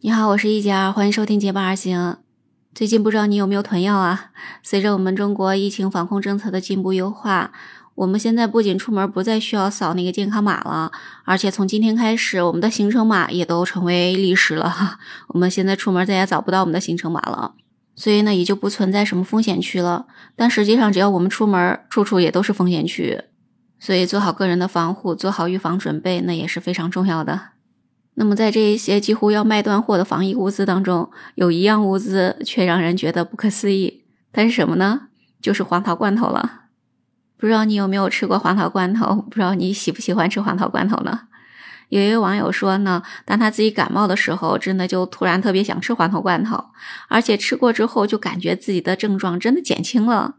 你好，我是一佳，欢迎收听结伴而行。最近不知道你有没有囤药啊？随着我们中国疫情防控政策的进步优化，我们现在不仅出门不再需要扫那个健康码了，而且从今天开始，我们的行程码也都成为历史了。我们现在出门再也找不到我们的行程码了，所以呢，也就不存在什么风险区了。但实际上，只要我们出门，处处也都是风险区，所以做好个人的防护，做好预防准备，那也是非常重要的。那么，在这一些几乎要卖断货的防疫物资当中，有一样物资却让人觉得不可思议。它是什么呢？就是黄桃罐头了。不知道你有没有吃过黄桃罐头？不知道你喜不喜欢吃黄桃罐头呢？有一位网友说呢，当他自己感冒的时候，真的就突然特别想吃黄桃罐头，而且吃过之后就感觉自己的症状真的减轻了。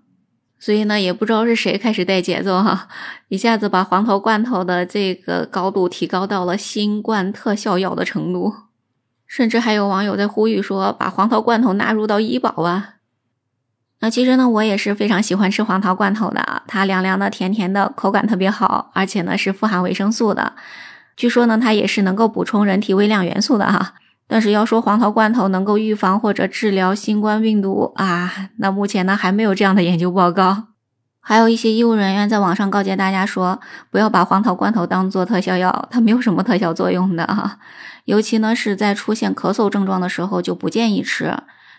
所以呢，也不知道是谁开始带节奏哈，一下子把黄桃罐头的这个高度提高到了新冠特效药的程度，甚至还有网友在呼吁说，把黄桃罐头纳入到医保啊。那其实呢，我也是非常喜欢吃黄桃罐头的啊，它凉凉的、甜甜的，口感特别好，而且呢是富含维生素的，据说呢它也是能够补充人体微量元素的哈。但是要说黄桃罐头能够预防或者治疗新冠病毒啊，那目前呢还没有这样的研究报告。还有一些医务人员在网上告诫大家说，不要把黄桃罐头当做特效药，它没有什么特效作用的啊。尤其呢是在出现咳嗽症状的时候就不建议吃，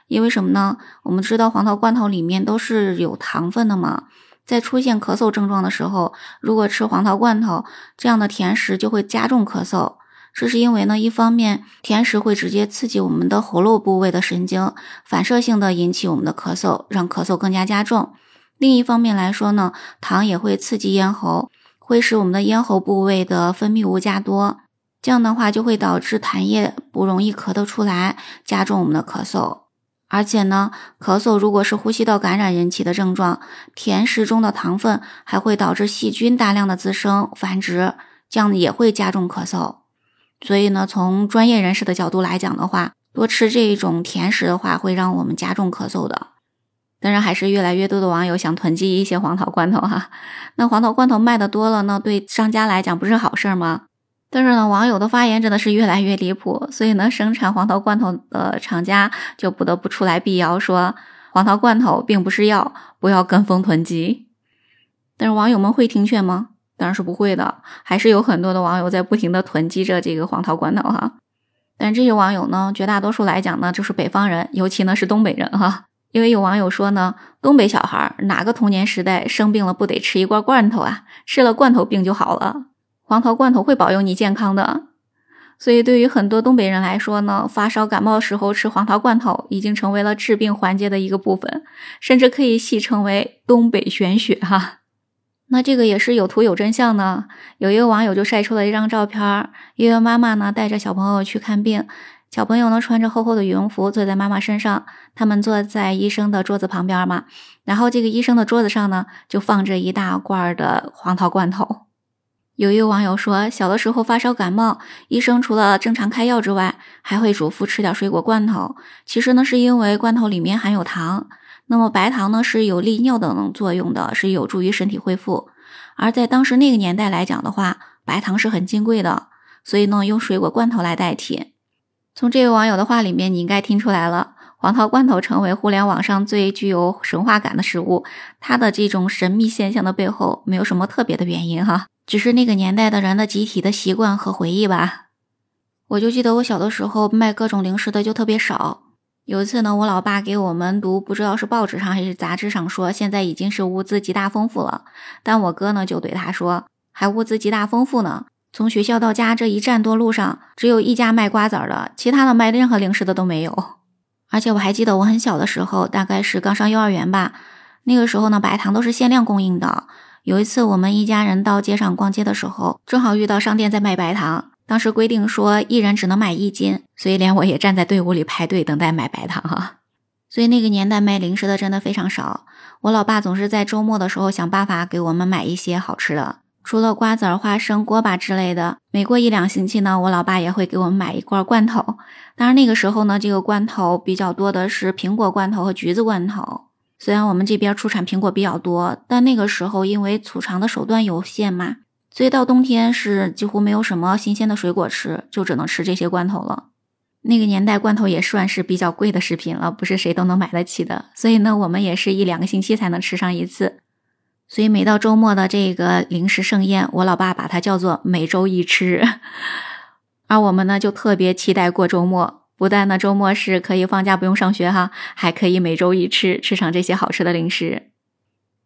因为什么呢？我们知道黄桃罐头里面都是有糖分的嘛，在出现咳嗽症状的时候，如果吃黄桃罐头这样的甜食，就会加重咳嗽。这是因为呢，一方面甜食会直接刺激我们的喉咙部位的神经，反射性的引起我们的咳嗽，让咳嗽更加加重；另一方面来说呢，糖也会刺激咽喉，会使我们的咽喉部位的分泌物加多，这样的话就会导致痰液不容易咳得出来，加重我们的咳嗽。而且呢，咳嗽如果是呼吸道感染引起的症状，甜食中的糖分还会导致细菌大量的滋生繁殖，这样也会加重咳嗽。所以呢，从专业人士的角度来讲的话，多吃这一种甜食的话，会让我们加重咳嗽的。当然，还是越来越多的网友想囤积一些黄桃罐头哈。那黄桃罐头卖的多了呢，对商家来讲不是好事吗？但是呢，网友的发言真的是越来越离谱，所以呢，生产黄桃罐头的厂家就不得不出来辟谣，说黄桃罐头并不是药，不要跟风囤积。但是网友们会听劝吗？当然是不会的，还是有很多的网友在不停的囤积着这个黄桃罐头哈。但这些网友呢，绝大多数来讲呢，就是北方人，尤其呢是东北人哈。因为有网友说呢，东北小孩哪个童年时代生病了不得吃一罐罐头啊？吃了罐头病就好了，黄桃罐头会保佑你健康的。所以对于很多东北人来说呢，发烧感冒时候吃黄桃罐头已经成为了治病环节的一个部分，甚至可以戏称为东北玄学哈。那这个也是有图有真相呢。有一个网友就晒出了一张照片，一位妈妈呢带着小朋友去看病，小朋友呢穿着厚厚的羽绒服坐在妈妈身上，他们坐在医生的桌子旁边嘛。然后这个医生的桌子上呢就放着一大罐的黄桃罐头。有一个网友说，小的时候发烧感冒，医生除了正常开药之外，还会嘱咐吃点水果罐头。其实呢是因为罐头里面含有糖。那么白糖呢是有利尿等作用的，是有助于身体恢复。而在当时那个年代来讲的话，白糖是很金贵的，所以呢用水果罐头来代替。从这位网友的话里面，你应该听出来了，黄桃罐头成为互联网上最具有神话感的食物，它的这种神秘现象的背后没有什么特别的原因哈，只是那个年代的人的集体的习惯和回忆吧。我就记得我小的时候卖各种零食的就特别少。有一次呢，我老爸给我们读，不知道是报纸上还是杂志上说，现在已经是物资极大丰富了。但我哥呢就对他说，还物资极大丰富呢。从学校到家这一站多路上，只有一家卖瓜子的，其他的卖任何零食的都没有。而且我还记得我很小的时候，大概是刚上幼儿园吧，那个时候呢，白糖都是限量供应的。有一次我们一家人到街上逛街的时候，正好遇到商店在卖白糖。当时规定说一人只能买一斤，所以连我也站在队伍里排队等待买白糖哈。所以那个年代卖零食的真的非常少。我老爸总是在周末的时候想办法给我们买一些好吃的，除了瓜子、花生、锅巴之类的。每过一两星期呢，我老爸也会给我们买一罐罐头。当然那个时候呢，这个罐头比较多的是苹果罐头和橘子罐头。虽然我们这边出产苹果比较多，但那个时候因为储藏的手段有限嘛。所以到冬天是几乎没有什么新鲜的水果吃，就只能吃这些罐头了。那个年代罐头也算是比较贵的食品了，不是谁都能买得起的。所以呢，我们也是一两个星期才能吃上一次。所以每到周末的这个零食盛宴，我老爸把它叫做每周一吃。而我们呢，就特别期待过周末，不但呢周末是可以放假不用上学哈，还可以每周一吃，吃上这些好吃的零食。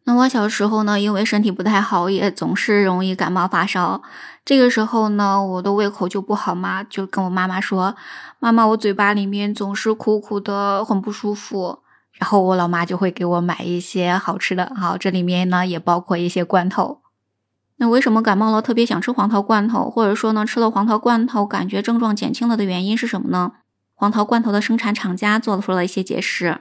那我小时候呢，因为身体不太好，也总是容易感冒发烧。这个时候呢，我的胃口就不好嘛，就跟我妈妈说：“妈妈，我嘴巴里面总是苦苦的，很不舒服。”然后我老妈就会给我买一些好吃的，好，这里面呢也包括一些罐头。那为什么感冒了特别想吃黄桃罐头，或者说呢吃了黄桃罐头感觉症状减轻了的原因是什么呢？黄桃罐头的生产厂家做出了一些解释。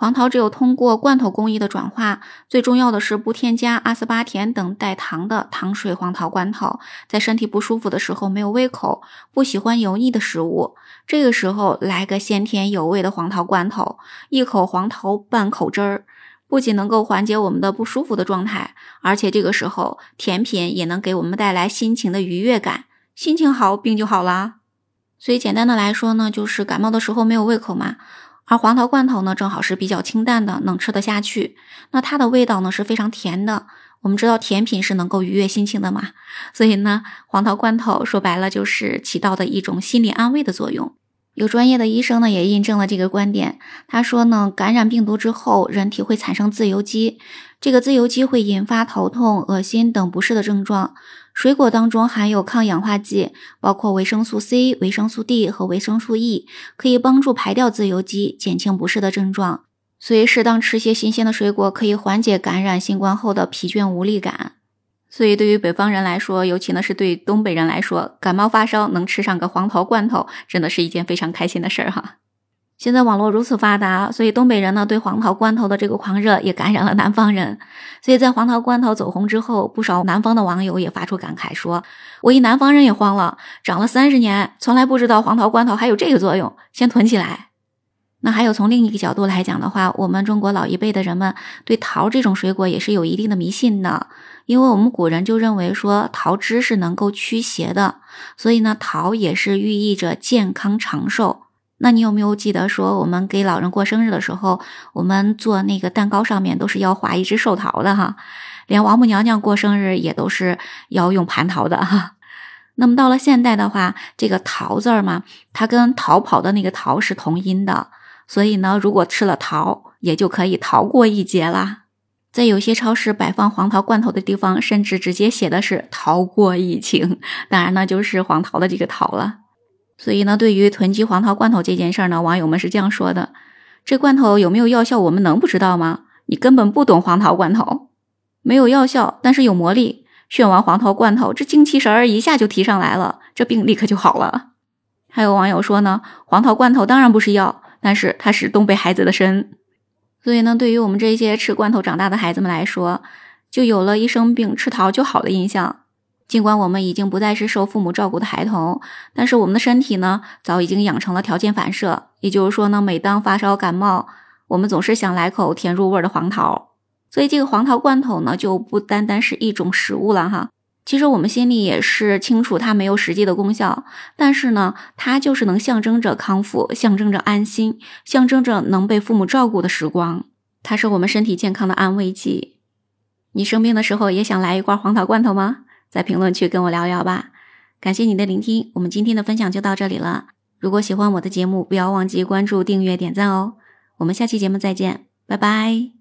黄桃只有通过罐头工艺的转化，最重要的是不添加阿斯巴甜等带糖的糖水黄桃罐头，在身体不舒服的时候没有胃口，不喜欢油腻的食物，这个时候来个鲜甜有味的黄桃罐头，一口黄桃半口汁儿，不仅能够缓解我们的不舒服的状态，而且这个时候甜品也能给我们带来心情的愉悦感，心情好病就好啦。所以简单的来说呢，就是感冒的时候没有胃口嘛。而黄桃罐头呢，正好是比较清淡的，能吃得下去。那它的味道呢是非常甜的。我们知道甜品是能够愉悦心情的嘛，所以呢，黄桃罐头说白了就是起到的一种心理安慰的作用。有专业的医生呢也印证了这个观点。他说呢，感染病毒之后，人体会产生自由基，这个自由基会引发头痛、恶心等不适的症状。水果当中含有抗氧化剂，包括维生素 C、维生素 D 和维生素 E，可以帮助排掉自由基，减轻不适的症状。所以适当吃些新鲜的水果，可以缓解感染新冠后的疲倦无力感。所以对于北方人来说，尤其呢是对东北人来说，感冒发烧能吃上个黄桃罐头，真的是一件非常开心的事儿哈。现在网络如此发达，所以东北人呢对黄桃罐头的这个狂热也感染了南方人。所以在黄桃罐头走红之后，不少南方的网友也发出感慨说：“我一南方人也慌了，长了三十年，从来不知道黄桃罐头还有这个作用，先囤起来。”那还有从另一个角度来讲的话，我们中国老一辈的人们对桃这种水果也是有一定的迷信的，因为我们古人就认为说桃汁是能够驱邪的，所以呢桃也是寓意着健康长寿。那你有没有记得说，我们给老人过生日的时候，我们做那个蛋糕上面都是要画一只寿桃的哈，连王母娘娘过生日也都是要用蟠桃的哈。那么到了现代的话，这个桃字儿嘛，它跟逃跑的那个逃是同音的，所以呢，如果吃了桃，也就可以逃过一劫啦。在有些超市摆放黄桃罐头的地方，甚至直接写的是“逃过疫情”，当然呢，就是黄桃的这个桃了。所以呢，对于囤积黄桃罐头这件事儿呢，网友们是这样说的：这罐头有没有药效，我们能不知道吗？你根本不懂黄桃罐头，没有药效，但是有魔力。炫完黄桃罐头，这精气神儿一下就提上来了，这病立刻就好了。还有网友说呢，黄桃罐头当然不是药，但是它是东北孩子的参。所以呢，对于我们这些吃罐头长大的孩子们来说，就有了一生病吃桃就好的印象。尽管我们已经不再是受父母照顾的孩童，但是我们的身体呢，早已经养成了条件反射。也就是说呢，每当发烧感冒，我们总是想来口甜入味的黄桃。所以这个黄桃罐头呢，就不单单是一种食物了哈。其实我们心里也是清楚，它没有实际的功效，但是呢，它就是能象征着康复，象征着安心，象征着能被父母照顾的时光。它是我们身体健康的安慰剂。你生病的时候也想来一罐黄桃罐头吗？在评论区跟我聊聊吧，感谢你的聆听，我们今天的分享就到这里了。如果喜欢我的节目，不要忘记关注、订阅、点赞哦。我们下期节目再见，拜拜。